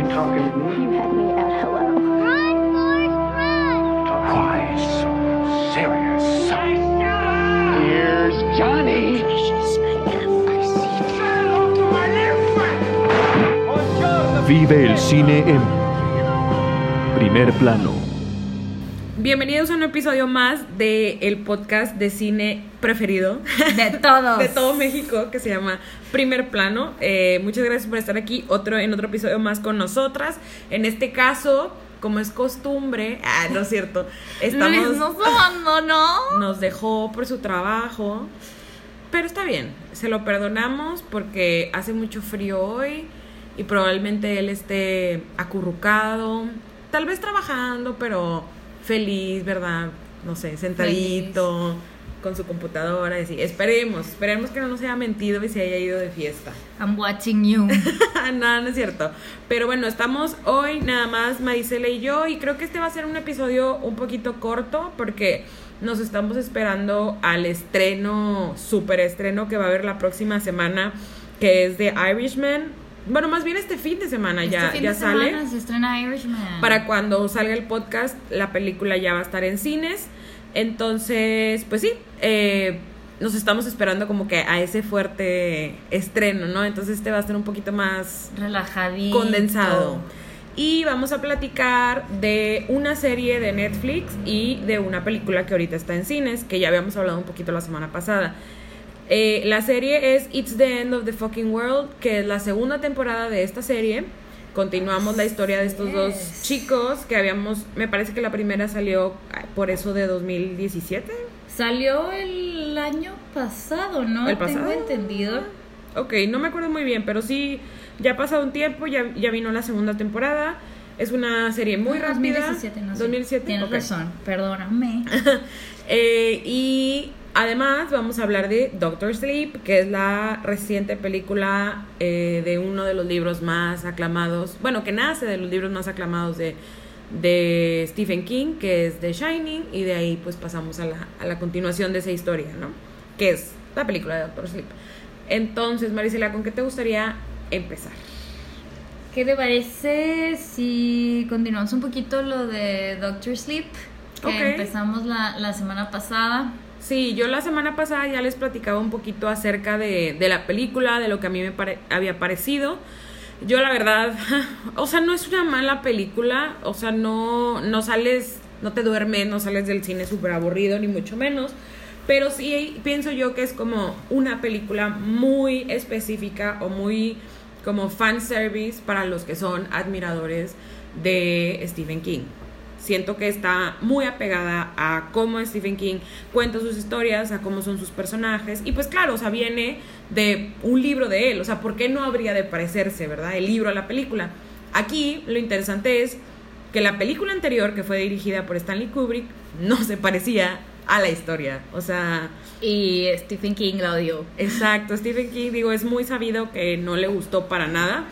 You talking to me? You had me at hello. Run, Forrest, run! Why so serious? Here's Johnny. Vive el cine en primer plano. Bienvenidos a un episodio más de el podcast de cine preferido De todos. de todo México que se llama Primer Plano. Eh, muchas gracias por estar aquí otro en otro episodio más con nosotras. En este caso, como es costumbre, ah, no es cierto, estamos Luis nos abandonó. nos dejó por su trabajo, pero está bien, se lo perdonamos porque hace mucho frío hoy y probablemente él esté acurrucado, tal vez trabajando, pero feliz, ¿verdad? No sé, sentadito con su computadora y así. Esperemos, esperemos que no nos haya mentido y se haya ido de fiesta. I'm watching you. no, no es cierto. Pero bueno, estamos hoy nada más Maricela y yo y creo que este va a ser un episodio un poquito corto porque nos estamos esperando al estreno, super estreno que va a haber la próxima semana, que es de Irishman. Bueno, más bien este fin de semana ya, Este fin ya de sale. semana se estrena Irishman. Para cuando salga el podcast, la película ya va a estar en cines. Entonces, pues sí, eh, nos estamos esperando como que a ese fuerte estreno, ¿no? Entonces este va a ser un poquito más relajadito. condensado. Y vamos a platicar de una serie de Netflix y de una película que ahorita está en cines, que ya habíamos hablado un poquito la semana pasada. Eh, la serie es It's the End of the Fucking World, que es la segunda temporada de esta serie. Continuamos la historia de estos dos chicos que habíamos, me parece que la primera salió ah, por eso de 2017. Salió el año pasado, ¿no? ¿El pasado? Tengo entendido. Ok, no me acuerdo muy bien, pero sí, ya ha pasado un tiempo, ya, ya vino la segunda temporada. Es una serie muy Ah, rápida. 2017, no sé. 2007, Tienes ok. razón, perdóname. Eh, y además vamos a hablar de Doctor Sleep, que es la reciente película eh, de uno de los libros más aclamados, bueno, que nace de los libros más aclamados de, de Stephen King, que es The Shining, y de ahí pues pasamos a la, a la continuación de esa historia, ¿no? Que es la película de Doctor Sleep. Entonces, Marisela, ¿con qué te gustaría empezar? ¿Qué te parece si continuamos un poquito lo de Doctor Sleep? Que empezamos la, la semana pasada. Sí, yo la semana pasada ya les platicaba un poquito acerca de, de la película, de lo que a mí me pare- había parecido. Yo la verdad, o sea, no es una mala película, o sea, no, no sales, no te duermes, no sales del cine súper aburrido, ni mucho menos. Pero sí pienso yo que es como una película muy específica o muy como fanservice para los que son admiradores de Stephen King. Siento que está muy apegada a cómo Stephen King cuenta sus historias, a cómo son sus personajes. Y pues claro, o sea, viene de un libro de él. O sea, ¿por qué no habría de parecerse, verdad? El libro a la película. Aquí lo interesante es que la película anterior, que fue dirigida por Stanley Kubrick, no se parecía a la historia. O sea, Y Stephen King la odió. Exacto, Stephen King, digo, es muy sabido que no le gustó para nada.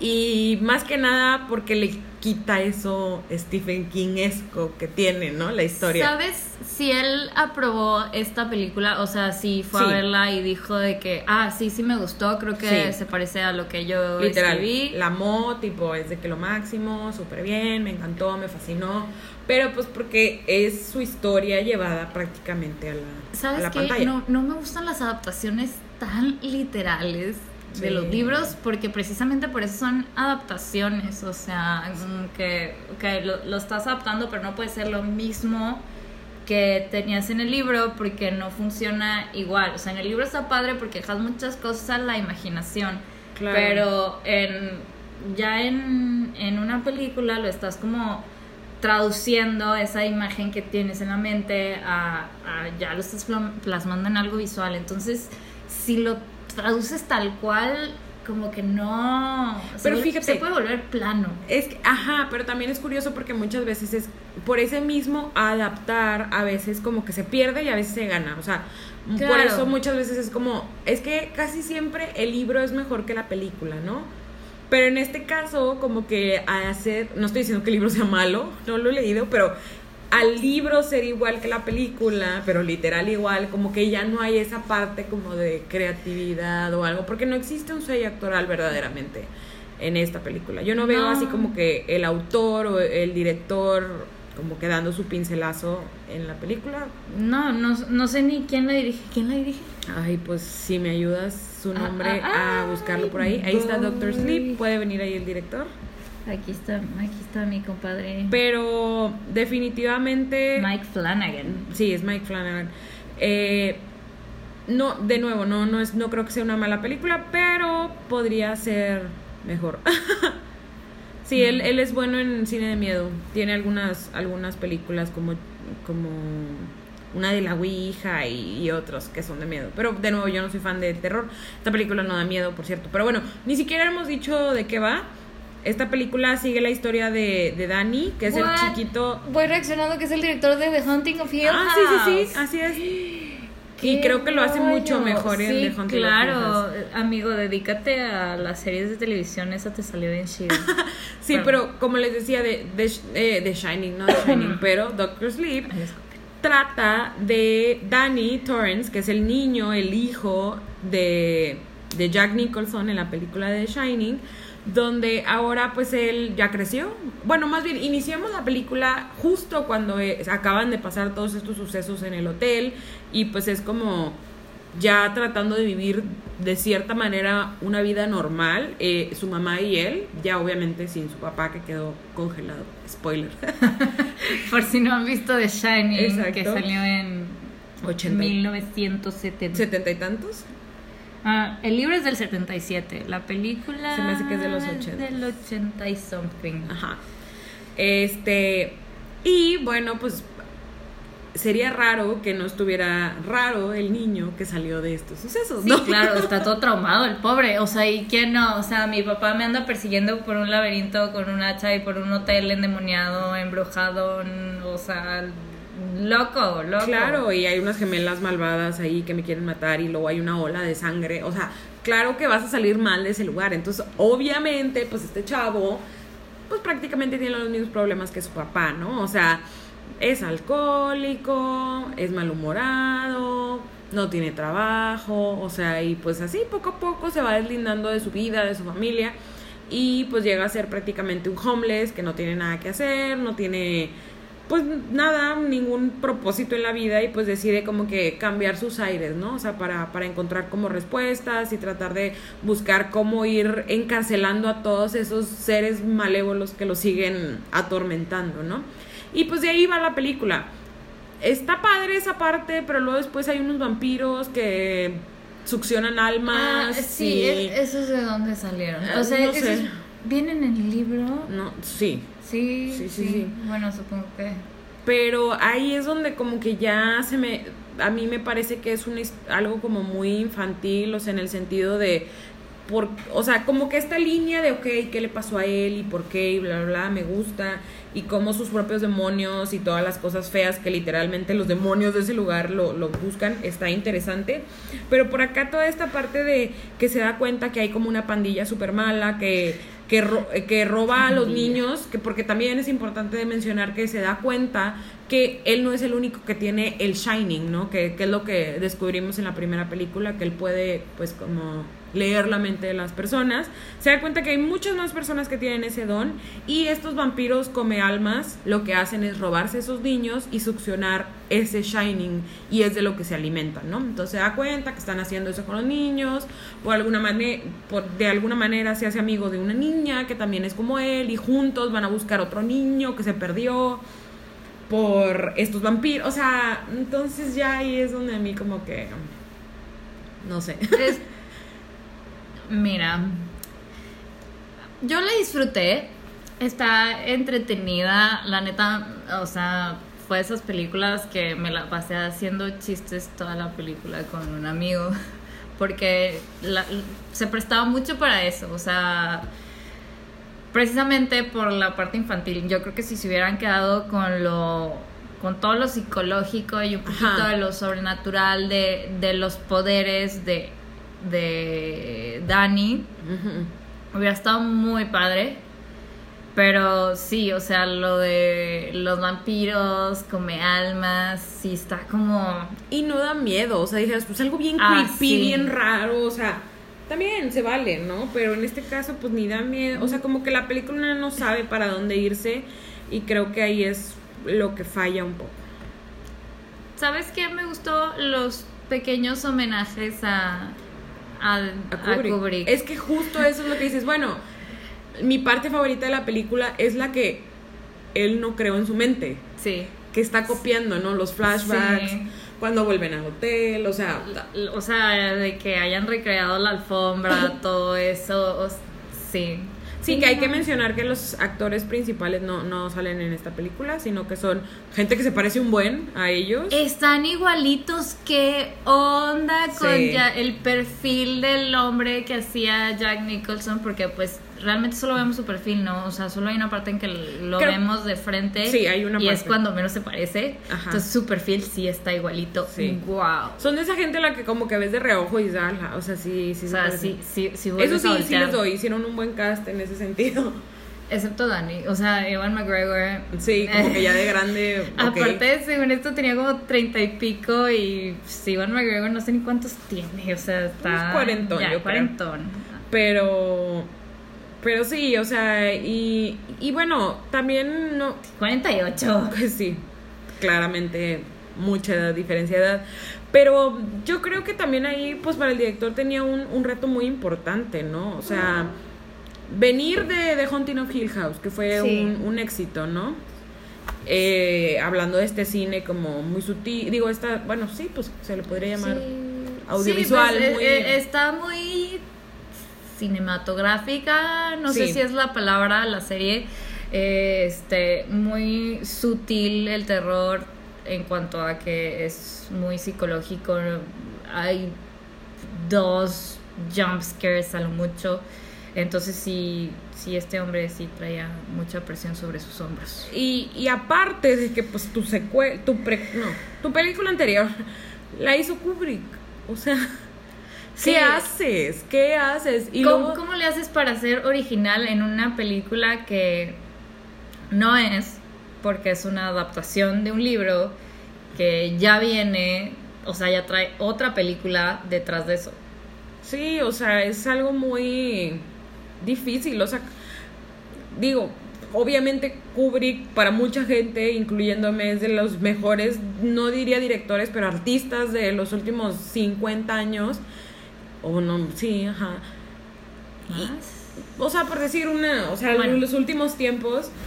Y más que nada porque le quita eso Stephen King-esco que tiene, ¿no? La historia. ¿Sabes si él aprobó esta película? O sea, si fue Sí. a verla y dijo de que, ah, sí, sí me gustó, creo que Sí. se parece a lo que yo Literal, escribí. la amó, tipo, es de que lo máximo, súper bien, me encantó, me fascinó. Pero pues porque es su historia llevada prácticamente a la, a ¿Sabes la qué? pantalla. No, no me gustan las adaptaciones tan literales de los libros porque precisamente por eso son adaptaciones, o sea, mm, que, que lo, lo estás adaptando pero no puede ser lo mismo que tenías en el libro porque no funciona igual, o sea, en el libro está padre porque dejas muchas cosas a la imaginación, Claro. pero en, ya en, en una película lo estás como traduciendo esa imagen que tienes en la mente a, a- ya lo estás plasmando en algo visual. Entonces, si lo traduces tal cual, como que no. Pero fíjate. Se puede volver plano. Es que, ajá, pero también es curioso porque muchas veces es por ese mismo adaptar, a veces como que se pierde y a veces se gana. O sea, por eso muchas veces es como, es que casi siempre el libro es mejor que la película, ¿no? Pero en este caso, como que a hacer, no estoy diciendo que el libro sea malo, no lo he leído, pero al libro ser igual que la película, pero literal igual, como que ya no hay esa parte como de creatividad o algo, porque no existe un sello actoral verdaderamente en esta película. Yo no veo No. así como que el autor o el director como que dando su pincelazo en la película. No, no, no sé ni quién la dirige. ¿Quién la dirige? Ay, pues si me ayudas su Ah, nombre ah, a buscarlo por ahí. Ahí está Doctor. Sleep, puede venir ahí el director. Aquí está, aquí está mi compadre Pero definitivamente... Mike Flanagan. Sí, es Mike Flanagan. Eh, no, de nuevo, no, no, es, no creo que sea una mala película, pero podría ser mejor. sí, él, él es bueno en cine de miedo. Tiene algunas, algunas películas como, como una de la Ouija y, y otros que son de miedo. Pero de nuevo, yo no soy fan del terror. Esta película no da miedo, por cierto. Pero bueno, ni siquiera hemos dicho de qué va. Esta película sigue la historia de, de Danny, que es What? el chiquito Voy reaccionando que es el director de The Hunting of Hill Ah, sí, sí, sí, así es. Y creo que lo hace mucho mejor en sí, The Haunted of Hill claro, amigo, dedícate a las series de televisión, esa te salió bien chida. Sí, Bueno. pero como les decía, de, de, eh, de Shining, no de Shining, pero Doctor Sleep trata de Danny Torrance, que es el niño, el hijo de, de Jack Nicholson en la película de The Shining, donde ahora pues él ya creció. Bueno, más bien iniciamos la película justo cuando eh, acaban de pasar todos estos sucesos en el hotel y pues es como ya tratando de vivir de cierta manera una vida normal, eh, su mamá y él, ya obviamente sin su papá que quedó congelado, spoiler. Por si no han visto The Shining, Exacto. que salió en 80 y- 1970. ¿Setenta y tantos? Ah, el libro es del 77, la película Se me hace que es de los 80. del 80 y something. Ajá. Este, y bueno, pues sería raro que no estuviera raro el niño que salió de estos sucesos, Sí, ¿no? claro, está todo traumado el pobre. O sea, ¿y quién no? O sea, mi papá me anda persiguiendo por un laberinto con un hacha y por un hotel endemoniado, embrujado, o sea, loco, loco. Claro, y hay unas gemelas malvadas ahí que me quieren matar y luego hay una ola de sangre. O sea, claro que vas a salir mal de ese lugar. Entonces, obviamente, pues este chavo, pues prácticamente tiene los mismos problemas que su papá, ¿no? O sea, es alcohólico, es malhumorado, no tiene trabajo, o sea, y pues así poco a poco se va deslindando de su vida, de su familia. Y pues llega a ser prácticamente un homeless que no tiene nada que hacer, no tiene pues nada, ningún propósito en la vida y pues decide como que cambiar sus aires, ¿no? O sea, para, para encontrar como respuestas y tratar de buscar cómo ir encarcelando a todos esos seres malévolos que lo siguen atormentando, ¿no? Y pues de ahí va la película. Está padre esa parte, pero luego después hay unos vampiros que succionan Ah, almas. sí, y- es- de dónde salieron. Ah, O sea, no esos sé. vienen en el libro. No, sí, Sí, Sí, sí. Bueno, supongo que. pero ahí es donde como que ya se me a mí me parece que es un algo como muy infantil o sea en el sentido de por, o sea, como que esta línea de, ok, ¿qué le pasó a él y por qué? Y bla, bla, bla, me gusta. Y cómo sus propios demonios y todas las cosas feas que literalmente los demonios de ese lugar lo, lo buscan, está interesante. Pero por acá toda esta parte de que se da cuenta que hay como una pandilla súper mala, que, que, ro- que roba a los niños, que porque también es importante de mencionar que se da cuenta que él no es el único que tiene el Shining, ¿no? Que, que es lo que descubrimos en la primera película, que él puede, pues, como leer la mente de las personas. Se da cuenta que hay muchas más personas que tienen ese don y estos vampiros come almas lo que hacen es robarse esos niños y succionar ese Shining y es de lo que se alimentan, ¿no? Entonces se da cuenta que están haciendo eso con los niños, por alguna manera, de alguna manera se hace amigo de una niña que también es como él y juntos van a buscar otro niño que se perdió por estos vampiros, o sea, entonces ya ahí es donde a mí como que no sé. Mira, yo la disfruté, está entretenida, la neta, o sea, fue esas películas que me la pasé haciendo chistes toda la película con un amigo, porque la- se prestaba mucho para eso, o sea, precisamente por la parte infantil. Yo creo que si se hubieran quedado con lo con todo lo psicológico y un poquito Ajá. de lo sobrenatural de, de los poderes de de Dani hubiera estado muy padre pero sí o sea lo de los vampiros come almas sí está como Y no da miedo, o sea, dijeras, pues algo bien Ah, creepy, sí. bien raro, o sea, también se vale, ¿no? Pero en este caso, pues ni da miedo. O sea, como que la película no sabe para dónde irse y creo que ahí es lo que falla un poco. ¿Sabes qué? Me gustó los pequeños homenajes a, a, A a Kubrick. Kubrick. Es que justo eso es lo que dices. Bueno, mi parte favorita de la película es la que él no creó en su mente, Sí. que está copiando, ¿no? Los flashbacks, Sí. cuando vuelven al hotel, o sea, O sea, de que hayan recreado la alfombra, todo eso. o- sí. Sí, que hay que mencionar que los actores principales no, no salen en esta película, sino que son gente que se parece un buen a ellos. Están igualitos. ¿Qué onda con Sí. ya el perfil del hombre que hacía Jack Nicholson? Porque pues realmente solo vemos su perfil, ¿no? O sea, solo hay una parte en que lo Creo- vemos de frente. Sí, hay una Y es cuando menos se parece. Ajá. Entonces su perfil sí está igualito. Sí. Wow. Son de esa gente la que como que ves de reojo y dices, "Ala", o sea, sí, sí. O se sea, sí, sí, sí Eso sí, sí les doy, hicieron un buen cast en ese sentido. Excepto Dani. O sea, Ewan McGregor. Sí, como que ya de grande. Aparte, según esto tenía como treinta y pico y pues, Ewan McGregor no sé ni cuántos tiene, o sea, está... Unos cuarentón, ya, yo creo. cuarentón. Pero. Pero sí, o sea, y, y bueno, también no. 48. Pues sí, claramente mucha diferencia de edad. Pero yo creo que también ahí, pues para el director tenía un, un reto muy importante, ¿no? O sea, venir de, de Haunting of Hill House, que fue Sí. un, un éxito, ¿no? Eh, hablando de este cine como muy sutil, digo, esta, bueno, sí, pues se le podría llamar audiovisual. Sí, pues, muy- eh, eh, está muy cinematográfica, no sé si es la palabra, la serie. eh, este, muy sutil el terror en cuanto a que es muy psicológico. Hay dos jump scares a lo mucho. Entonces sí, sí este hombre sí traía mucha presión sobre sus hombros. Y, y aparte de que pues tu secue tu pre- no, tu película anterior la hizo Kubrick. O sea, Sí. ¿qué haces? ¿Qué haces? Y ¿Cómo, luego- cómo le haces para ser original en una película que no es, porque es una adaptación de un libro que ya viene, o sea, ya trae otra película detrás de eso? Sí, o sea, es algo muy difícil. O sea, digo, obviamente Kubrick para mucha gente, incluyéndome, es de los mejores, no diría directores, pero artistas de los últimos 50 años. O no, sí, ajá. ¿Más? O sea, por decir una, o sea, Bueno. en los últimos tiempos.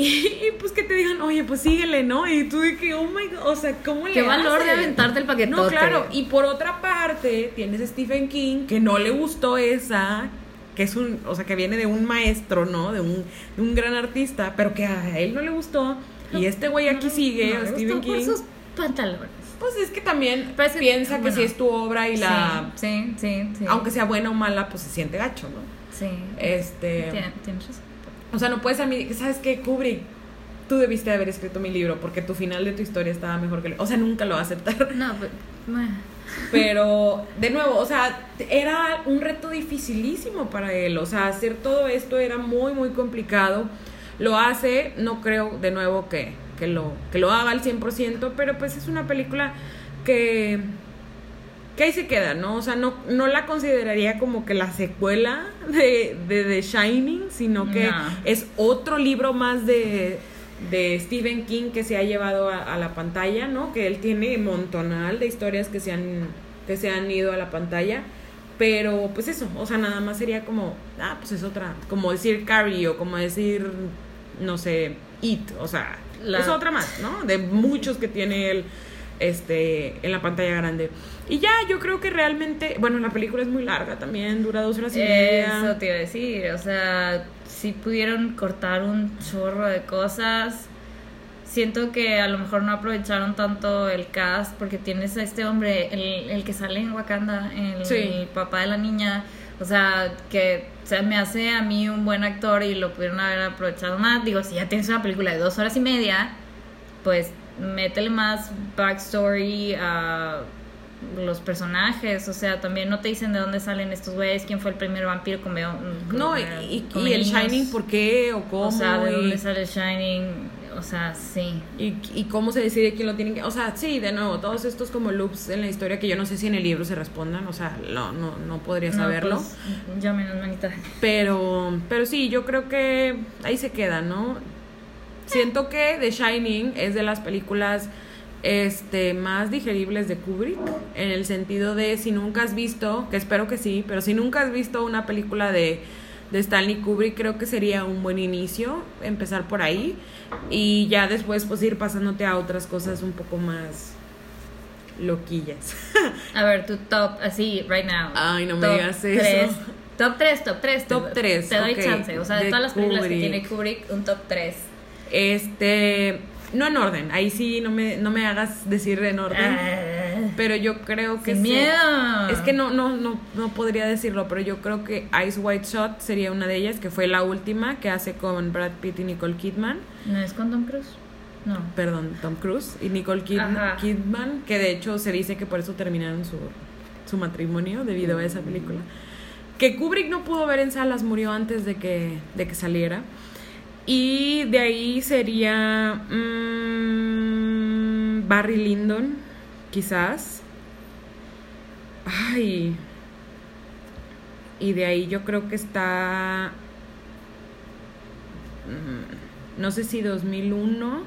Y, y, pues que te digan, oye, pues síguele, ¿no? Y tú de que, oh my god, o sea, ¿cómo le Qué valor de aventarte el paquetote. No, claro. Y por otra parte, tienes a Stephen King, que no le gustó esa, que es un, o sea, que viene de un maestro, ¿no? De un, de un gran artista, pero que a él no le gustó. Y este güey aquí sigue, No, Stephen gustó por King. sus pantalones. Pues es que también que, piensa que si es tu obra y la. Sí, sí, sí. Aunque sea buena o mala, pues se siente gacho, ¿no? Sí. Este. Tien- Tienes razón. O sea, no puedes a mí, ¿sabes qué? Kubrick, tú debiste haber escrito mi libro porque tu final de tu historia estaba mejor que el... O sea, nunca lo va a aceptar. No, pero... bueno. Pero, de nuevo, o sea, era un reto dificilísimo para él. O sea, hacer todo esto era muy, muy complicado. Lo hace, no creo, de nuevo, que, que, lo, que lo haga al 100%, pero pues es una película que... Que ahí se queda, ¿no? O sea, no, no la consideraría como que la secuela de, de The Shining, sino que es otro libro más de, de Stephen King que se ha llevado a, a la pantalla, ¿no? Que él tiene montonal de historias que se han, que se han ido a la pantalla. Pero pues eso, o sea, nada más sería como, ah, pues es otra, como decir Carrie o como decir, no sé, It, o sea, La- es otra más, ¿no? De muchos que tiene él este, en la pantalla grande. Y ya, yo creo que realmente, bueno, la película es muy larga también, dura dos horas y media. Eso te iba a decir, o sea, si pudieron cortar un chorro de cosas. Siento que a lo mejor no aprovecharon tanto el cast porque tienes a este hombre, el, el que sale en Wakanda, el, Sí. el papá de la niña, o sea, que me hace a mí un buen actor y lo pudieron haber aprovechado más. Digo, si ya tienes una película de dos horas y media, pues métele más backstory a los personajes, o sea, también no te dicen de dónde salen estos güeyes, quién fue el primer vampiro con No, y, y- y el Shining, ¿por qué o cómo? O sea, de dónde sale el Shining, o sea, sí. Y, y cómo se decide quién lo tiene que... O sea, sí, de nuevo, todos estos como loops en la historia que yo no sé si en el libro se respondan, o sea, no, no, no podría No, saberlo. pues, ya menos manita. Pero, pero sí, yo creo que ahí se queda, ¿no? Siento que The Shining es de las películas este más digeribles de Kubrick en el sentido de si nunca has visto, que espero que sí, pero si nunca has visto una película de, de Stanley Kubrick, creo que sería un buen inicio empezar por ahí y ya después pues ir pasándote a otras cosas un poco más loquillas. A ver, tu top, así, right now. Ay, no me Top digas eso. tres. Top 3, top 3. Top tres, Te doy ok, chance. O sea, de, de todas las películas Kubrick. que tiene Kubrick, un top 3. Este, no en orden, ahí sí no me, no me hagas decir en orden. Pero yo creo que Sin sí. miedo. Es que no, no, no, no podría decirlo, pero yo creo que Ice White Shot sería una de ellas, que fue la última que hace con Brad Pitt y Nicole Kidman. ¿No es con Tom Cruise? No. Perdón, Tom Cruise y Nicole Kidman. Kidman, que de hecho se dice que por eso terminaron su, su matrimonio debido a esa película. Que Kubrick no pudo ver en salas, murió antes de que, de que saliera. Y de ahí sería mm, Barry Lyndon, quizás. Ay. Y de ahí yo creo que está. mm, No sé si 2001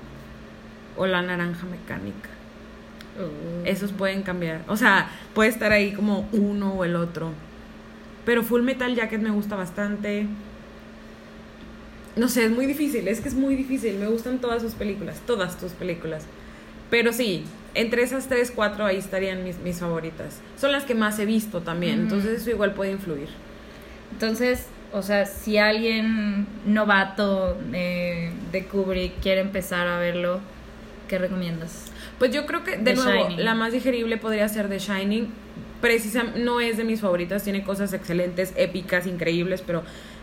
o La Naranja Mecánica. Uh. Esos pueden cambiar. O sea, puede estar ahí como uno o el otro. Pero Full Metal Jacket me gusta bastante. No sé, es muy difícil. Es que es muy difícil. Me gustan todas sus películas. Todas tus películas. Pero sí, entre esas tres, cuatro ahí estarían mis, mis favoritas. Son las que más he visto también. Entonces eso igual puede influir. Entonces, o sea, si alguien novato eh, de Kubrick quiere empezar a verlo, ¿qué recomiendas? Pues yo creo que, de The nuevo, Shining. la más digerible podría ser The Shining. Precisamente, no es de mis favoritas, tiene cosas excelentes, épicas, increíbles, pero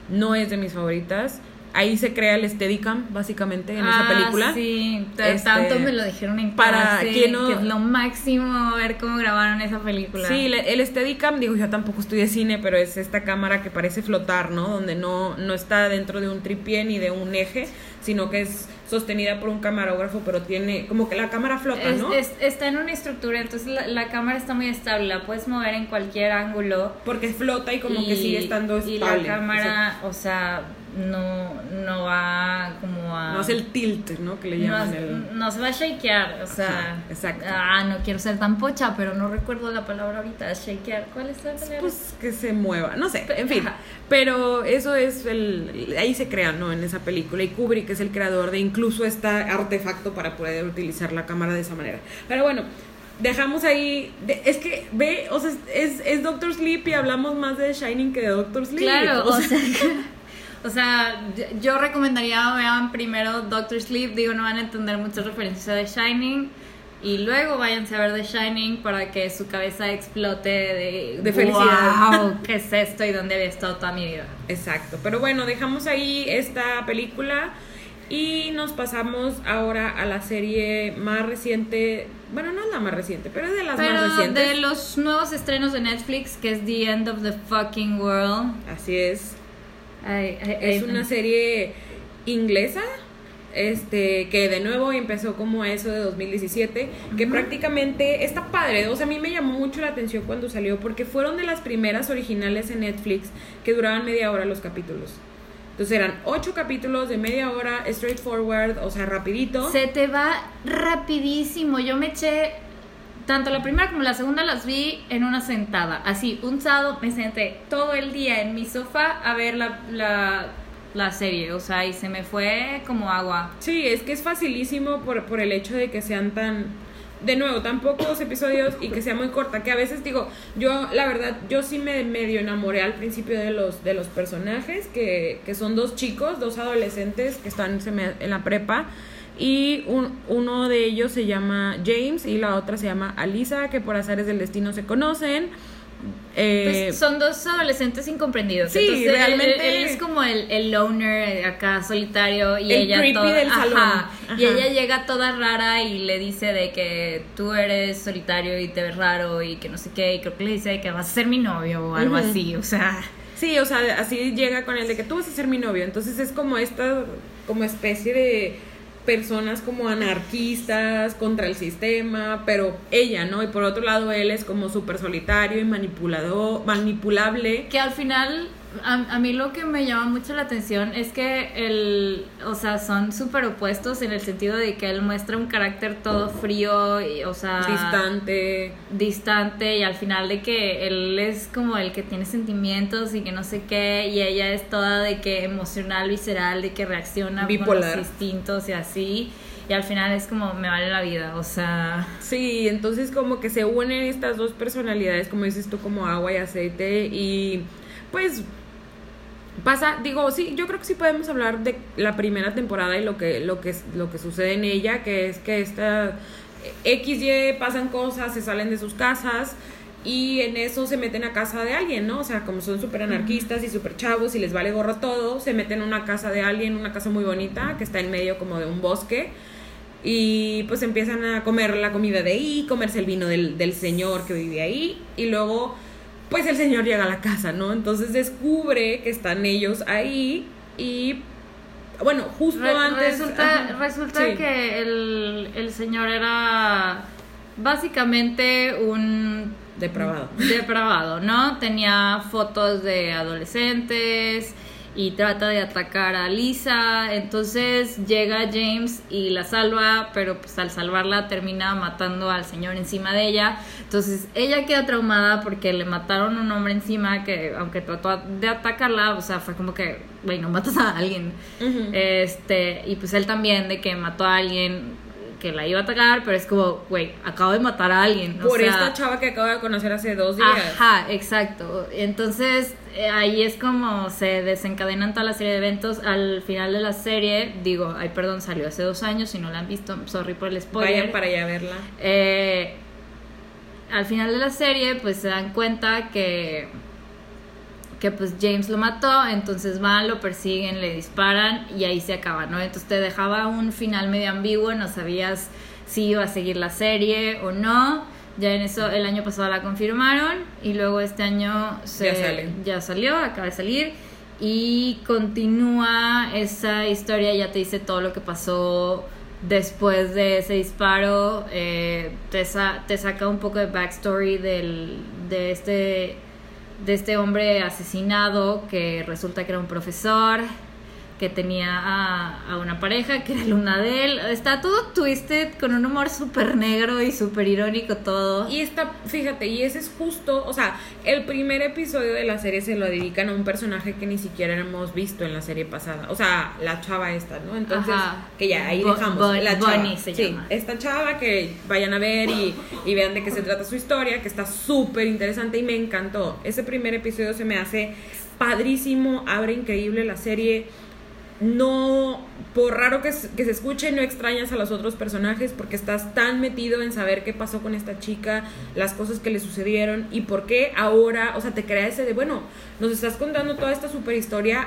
no es de mis favoritas. Ahí se crea el Steadicam, básicamente, en esa Ah, película. Sí, Este, tanto me lo dijeron en para clase, quien no- que es lo máximo ver cómo grabaron esa película. Sí, el Steadicam, digo, yo tampoco estudié cine, pero es esta cámara que parece flotar, ¿no? Donde no, no está dentro de un tripié ni de un eje, sino que es sostenida por un camarógrafo, pero tiene, como que la cámara flota, ¿no? es- está en una estructura, entonces la, la cámara está muy estable, la puedes mover en cualquier ángulo. Porque flota y como que y- sigue estando Y estable. la cámara, o sea, no, no va como a... No es el tilt, ¿no? Que le no, llaman el... no se va a shakear, o sea... Ajá, exacto. Ah, no quiero ser tan pocha, pero no recuerdo la palabra ahorita, shakear. ¿Cuál es la palabra? Pues que se mueva, no sé, en fin. ajá. Pero eso es el. Ahí se crea, ¿no? En esa película. Y Kubrick es el creador de incluso este artefacto para poder utilizar la cámara de esa manera. Pero bueno, dejamos ahí. de- es que, ve, o sea, es, es Doctor Sleep y hablamos más de Shining que de Doctor Sleep. Claro, o sea, o sea, yo- recomendaría vean primero Doctor Sleep, digo, no van a entender muchas referencias a The Shining. Y luego váyanse a ver The Shining para que su cabeza explote de, De felicidad. "Wow, ¿Qué es esto y dónde había estado toda mi vida? Exacto. Pero bueno, dejamos ahí esta película. Y nos pasamos ahora a la serie más reciente. Bueno, no es la más reciente, pero es de las más recientes. de los nuevos estrenos de Netflix, que es The End of the Fucking World. Así es. Ay, ay, Es una serie inglesa, este, que de nuevo empezó como eso de 2017, que prácticamente está padre, o sea, a mí me llamó mucho la atención cuando salió, porque fueron de las primeras originales en Netflix que duraban media hora los capítulos. Entonces eran ocho capítulos de media hora, straightforward, o sea, rapidito. Se te va rapidísimo. Yo me eché tanto la primera como la segunda las vi en una sentada. Así, un sábado me senté todo el día en mi sofá a ver la, la, la serie. O sea, y se me fue como agua. Sí, es que es facilísimo por, por el hecho de que sean tan, de nuevo, tan pocos episodios y que sea muy corta, que a veces digo, yo la verdad, yo sí me medio enamoré al principio de los, de los personajes, que, que son dos chicos, dos adolescentes que están en la prepa. Y un- uno de ellos se llama James y la otra se llama Alisa, que por azares del destino se conocen. Eh, Pues son dos adolescentes incomprendidos. Sí, Entonces, él- realmente- Él, él es como el, el loner eh, acá solitario y El ella creepy toda. del salón. Ajá. Y Ajá. ella llega toda rara y le dice de que tú eres solitario y te ves raro y que no sé qué. Y creo que le dice que vas a ser mi novio o algo así. O sea. Sí, o sea, así llega con el de que tú vas a ser mi novio. Entonces es como esta, como especie de personas como anarquistas contra el sistema, pero ella, ¿no? Y por otro lado él es como súper solitario y manipulador, manipulable. Que al final, a, a mí lo que me llama mucho la atención es que el, o sea, son súper opuestos en el sentido de que él muestra un carácter todo frío, y, o sea, distante. distante y al final de que él es como el que tiene sentimientos y que no sé qué y ella es toda de que emocional, visceral, de que reacciona Bipolar. con los instintos y así y al final es como me vale la vida, o sea, Sí, entonces como que se unen estas dos personalidades, como dices tú, como agua y aceite y pues pasa, digo, sí, yo creo que sí podemos hablar de la primera temporada y lo que lo que lo que sucede en ella, que es que esta XY pasan cosas, se salen de sus casas y en eso se meten a casa de alguien, ¿no? O sea, como son súper anarquistas y súper chavos y les vale gorro todo, se meten a una casa de alguien, una casa muy bonita que está en medio como de un bosque y pues empiezan a comer la comida de ahí, comerse el vino del, del señor que vive ahí y luego pues el señor llega a la casa, ¿no? Entonces descubre que están ellos ahí y bueno, justo Re- antes... resulta, ajá, resulta sí. que el, el señor era básicamente un Depravado. depravado, ¿no? Tenía fotos de adolescentes y trata de atacar a Lisa, entonces llega James y la salva, pero pues al salvarla termina matando al señor encima de ella, entonces ella queda traumada porque le mataron a un hombre encima que aunque trató de atacarla, o sea, fue como que, güey, no matas a alguien, este, y pues él también de que mató a alguien que la iba a atacar, pero es como, güey, acabo de matar a alguien. o Por sea, esta chava que acabo de conocer hace dos días. Ajá, exacto. Entonces eh, ahí es como se desencadenan toda la serie de eventos. Al final de la serie, digo, ay, perdón, salió hace dos años. Si no la han visto, sorry por el spoiler. Vayan para allá a verla. Eh, al final de la serie, pues se dan cuenta que que pues James lo mató, entonces van, lo persiguen, le disparan y ahí se acaba, ¿no? Entonces te dejaba un final medio ambiguo, no sabías si iba a seguir la serie o no. Ya en eso el año pasado la confirmaron y luego este año se, Ya sale. ya salió, acaba de salir y continúa esa historia, ya te dice todo lo que pasó después de ese disparo, eh, te, sa- te saca un poco de backstory del, de este de este hombre asesinado que resulta que era un profesor que tenía a, a una pareja que era alumna de él. Está todo twisted con un humor súper negro y súper irónico todo. Y está, fíjate, y ese es justo, o sea, el primer episodio de la serie se lo dedican a un personaje que ni siquiera hemos visto en la serie pasada. O sea, la chava esta, ¿no? Entonces, Ajá. que ya ahí Bo- dejamos. La chava. Bonnie se sí, llama. esta chava que vayan a ver y, y vean de qué se trata su historia, que está súper interesante y me encantó. Ese primer episodio se me hace padrísimo, abre increíble la serie. No, por raro que, se- que se escuche, no extrañas a los otros personajes porque estás tan metido en saber qué pasó con esta chica, las cosas que le sucedieron y por qué ahora, o sea, te crea ese de, bueno, nos estás contando toda esta super historia,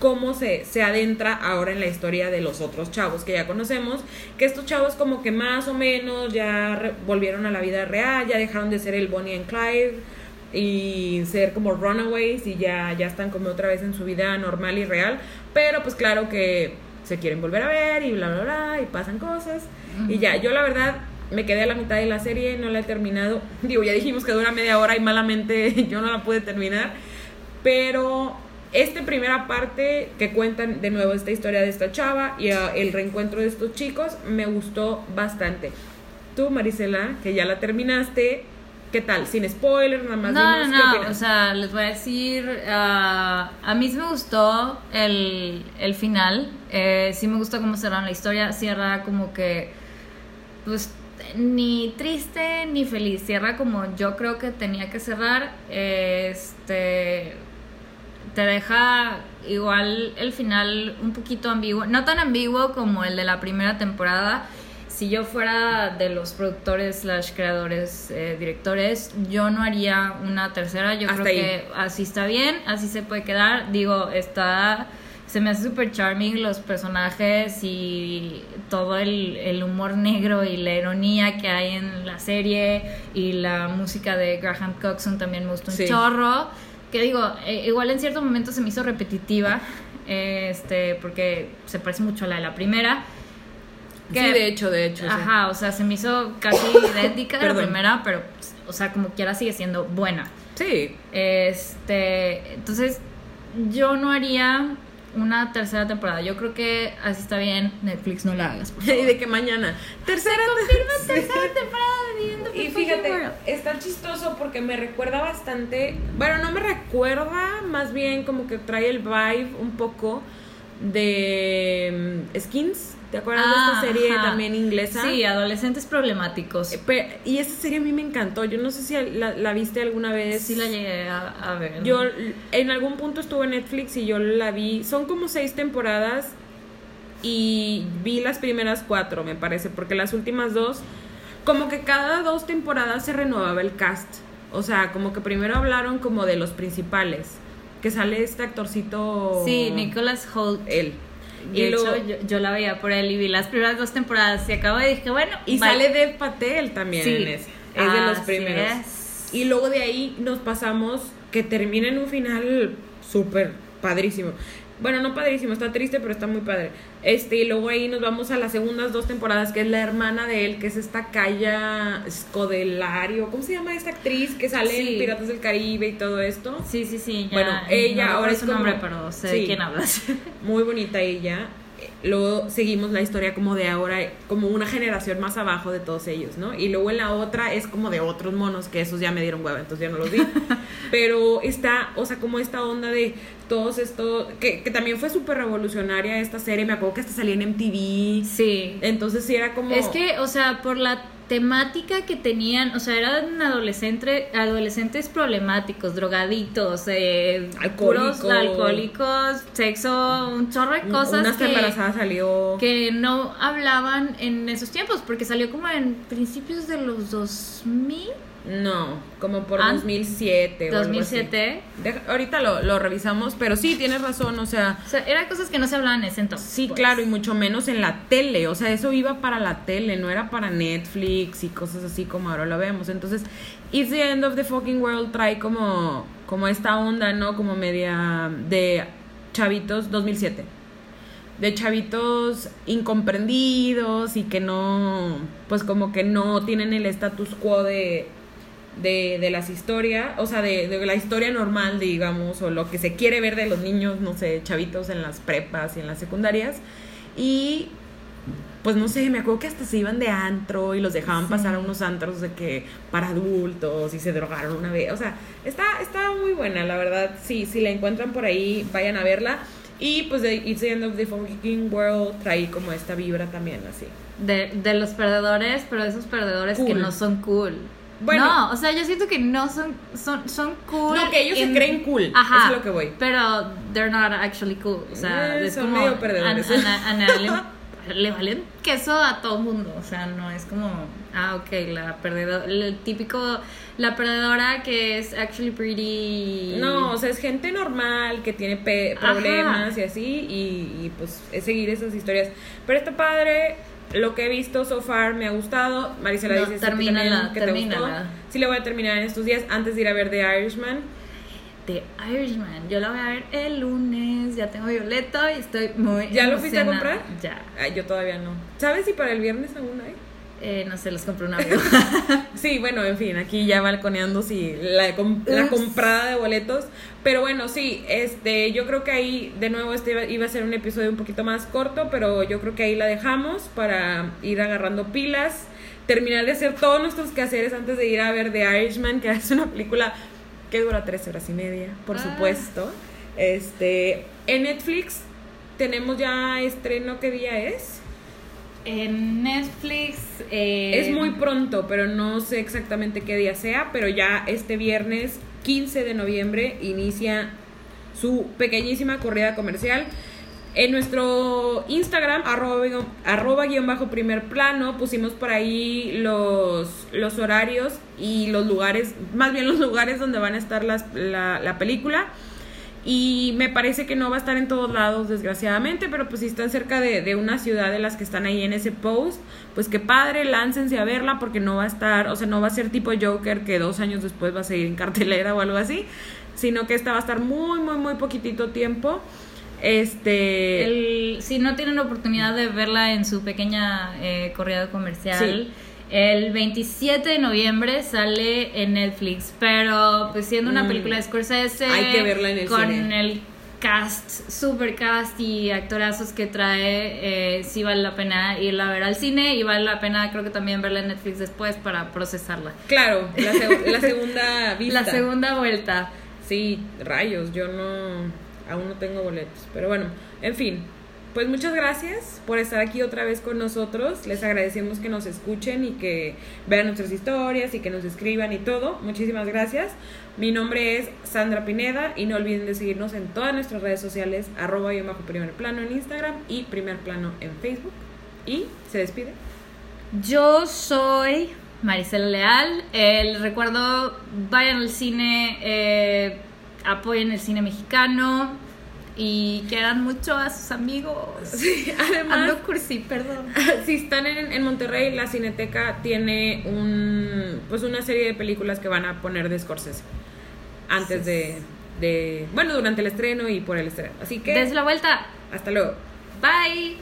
cómo se, se adentra ahora en la historia de los otros chavos que ya conocemos, que estos chavos como que más o menos ya volvieron a la vida real, ya dejaron de ser el Bonnie and Clyde y ser como runaways y ya, ya están como otra vez en su vida normal y real, pero pues claro que se quieren volver a ver y bla bla bla y pasan cosas y ya, yo la verdad me quedé a la mitad de la serie, no la he terminado, digo, ya dijimos que dura media hora y malamente yo no la pude terminar, pero esta primera parte que cuentan de nuevo esta historia de esta chava y ah, el reencuentro de estos chicos me gustó bastante. Tú, Marisela, que ya la terminaste, ¿qué tal? Sin spoiler, nada más. No, no, dinos, ¿qué no, opinas? o sea, les voy a decir, ah, a mí sí me gustó el, el final, eh, sí me gustó cómo cerraron la historia, cierra como que, pues, ni triste ni feliz, cierra como yo creo que tenía que cerrar, este, te deja igual el final un poquito ambiguo, no tan ambiguo como el de la primera temporada, si yo fuera de los productores, slash creadores, eh, directores, yo no haría una tercera. Yo Hasta creo ahí. que así está bien, así se puede quedar. Digo, está. Se me hace súper charming los personajes y todo el, el humor negro y la ironía que hay en la serie y la música de Graham Coxon también me gustó un Sí. chorro. Que digo, eh, igual en cierto momento se me hizo repetitiva, este, porque se parece mucho a la de la primera. Sí, de hecho, de hecho. sí. Ajá, o sea, se me hizo casi idéntica de la primera, pero, o sea, como quiera sigue siendo buena. Sí. Este, entonces, yo no haría una tercera temporada. Yo creo que así está bien. Netflix no la hagas. por Y de que mañana. Tercera Confirma tercera temporada de Y fíjate, World. está chistoso porque me recuerda bastante. Bueno, no me recuerda, más bien como que trae el vibe un poco de mm, Skins. ¿Te acuerdas de Ah, esta serie ajá. también inglesa? Sí, adolescentes problemáticos. Eh, y esa serie a mí me encantó. Yo no sé si la, la viste alguna vez. Sí la llegué a, a ver. Yo en algún punto estuve en Netflix y yo la vi. Son como seis temporadas y vi las primeras cuatro, me parece, porque las últimas dos, como que cada dos temporadas se renovaba el cast. O sea, como que primero hablaron como de los principales, que sale este actorcito. Sí, Nicholas Holt. Él. Y de luego- yo, yo la veía por él y vi las primeras dos temporadas y acabo y dije, bueno, Y bye. sale Dev Patel también Sí. en ese. Es de los primeros. es. Y luego de ahí nos pasamos que termina en un final súper padrísimo. Bueno, no padrísimo, está triste, pero está muy padre. Este, y luego ahí nos vamos a las segundas dos temporadas, que es la hermana de él, que es esta Calla Scodelario. ¿Cómo se llama esta actriz que sale Sí. en Piratas del Caribe y todo esto? Sí, sí, sí. Ya, Bueno, ella no ahora es su como- nombre, pero sé Sí. de quién hablas. Muy bonita ella. Luego seguimos la historia como de ahora, como una generación más abajo de todos ellos, ¿no? Y luego en la otra es como de otros monos, que esos ya me dieron hueva, entonces ya no los vi. Pero está, o sea, como esta onda de todos estos, que, que también fue súper revolucionaria esta serie, me acuerdo que hasta salía en MTV. Sí. Entonces sí era como... Es que, o sea, por la temática que tenían, o sea, eran adolescentes, adolescentes problemáticos, drogaditos, eh, Alcohólicos. puros alcohólicos, sexo, un chorro de cosas Una que, embarazada salió... que no hablaban en esos tiempos, porque salió como en principios de los 2000, No, como por Ah, 2007 o algo así. 2007. Deja- ahorita lo, lo revisamos, pero sí, tienes razón, o sea... O sea, eran cosas que no se hablaban en ese entonces. Sí, pues. claro, y mucho menos en la tele. O sea, eso iba para la tele, no era para Netflix y cosas así como ahora lo vemos. Entonces, It's the End of the Fucking World trae como, como esta onda, ¿no? Como media de chavitos 2007. De chavitos incomprendidos y que no, pues como que no tienen el status quo de, de, de las historias, o sea, de, de la historia normal, digamos, o lo que se quiere ver de los niños, no sé, chavitos en las prepas y en las secundarias. Y pues no sé, me acuerdo que hasta se iban de antro y los dejaban pasar a unos antros de que para adultos y se drogaron una vez. O sea, está, está muy buena, la verdad. Sí, si la encuentran por ahí, vayan a verla. Y pues de It's the End of the Fucking World trae como esta vibra también así. De, de los perdedores, pero de esos perdedores que no son cool. Bueno. no, o sea, yo siento que no son, son, son cool. No, que ellos se en- creen cool, Ajá. eso es lo que voy. Pero they're not actually cool. O sea, Eh, es son como. medio perdedores. a- a- a nadie le, le valen queso a todo mundo. O sea, no es como. Ah, ok, la perdedora. El típico. La perdedora que es actually pretty. No, o sea, es gente normal que tiene pe- Ajá. problemas y así, y, y, pues es seguir esas historias. Pero está padre, lo que he visto so far me ha gustado. Marisela No, dice termínala, que te termínala. gustó. Sí, la voy a terminar en estos días antes de ir a ver The Irishman. The Irishman. Yo la voy a ver el lunes. Ya tengo mi boleto y estoy muy. ¿Ya lo fuiste a comprar? Ya. Ay, yo todavía no. ¿Sabes si para el viernes aún hay? Eh, no sé, los compré un amigo. Sí, bueno, en fin, aquí ya balconeando sí, la, la comprada de boletos. Pero bueno, sí, este, yo creo que ahí, de nuevo, este iba, iba a ser un episodio un poquito más corto, pero yo creo que ahí la dejamos para ir agarrando pilas, terminar de hacer todos nuestros quehaceres antes de ir a ver The Irishman, que es una película que dura tres horas y media, por Ah. supuesto. Este, en Netflix tenemos ya estreno, ¿qué día es? En Netflix. eh, Es muy pronto, pero no sé exactamente qué día sea, pero ya este viernes 15 de noviembre inicia su pequeñísima corrida comercial. En nuestro Instagram, arroba, arroba guion bajo primer plano, pusimos por ahí los, los horarios y los lugares, más bien los lugares donde van a estar las, la, la película. Y me parece que no va a estar en todos lados, desgraciadamente, pero pues si están cerca de, de una ciudad de las que están ahí en ese post, pues qué padre, láncense a verla porque no va a estar, o sea, no va a ser tipo Joker que dos años después va a seguir en cartelera o algo así, sino que esta va a estar muy, muy, muy poquitito tiempo. Este... El- si no tienen oportunidad de verla en su pequeña eh, corrida comercial, Sí. El 27 de noviembre sale en Netflix, pero pues siendo una Mm. película de Scorsese, Hay que verla en el con cine. el cast, super cast y actorazos que trae, eh, sí vale la pena irla a ver al cine y vale la pena creo que también verla en Netflix después para procesarla. Claro, la, seg- la segunda vista. La segunda vuelta. Sí, rayos, yo no, aún no tengo boletos. Pero bueno, en fin, pues muchas gracias por estar aquí otra vez con nosotros. Les agradecemos que nos escuchen y que vean nuestras historias y que nos escriban y todo. Muchísimas gracias. Mi nombre es Sandra Pineda y no olviden de seguirnos en todas nuestras redes sociales, arroba y bajo primer plano en Instagram y primer plano en Facebook. Y se despide. Yo soy Maricela Leal. El recuerdo, vayan al cine, eh, apoyen el cine mexicano y quieran mucho a sus amigos. además, Ando cursi, perdón. si están en, en Monterrey, la Cineteca tiene un pues una serie de películas que van a poner de Scorsese antes de, de bueno, durante el estreno y por el estreno. Así que Desde la vuelta. hasta luego. Bye.